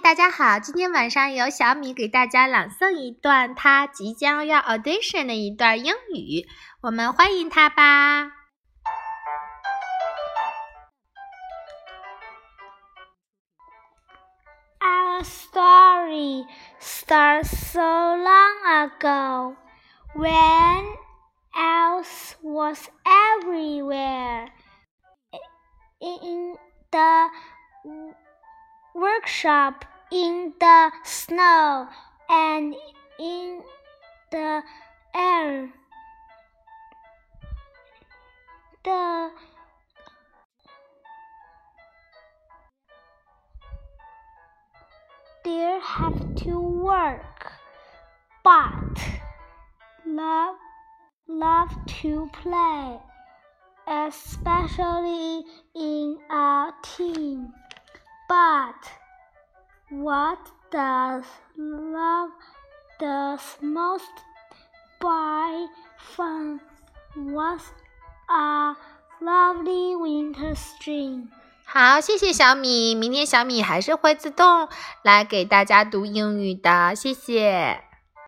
大家好！今天晚上由小米给大家朗诵一段他即将要 audition 的一段英语，我们欢迎他吧。Our story starts so long ago when else was everywhere in the workshop in the snow and in the air. The deer have to work, but love love to play, especially in a team. But what does love does most by fun was a lovely winter spring. 好，谢谢小米。明天小米还是会自动来给大家读英语的，谢谢。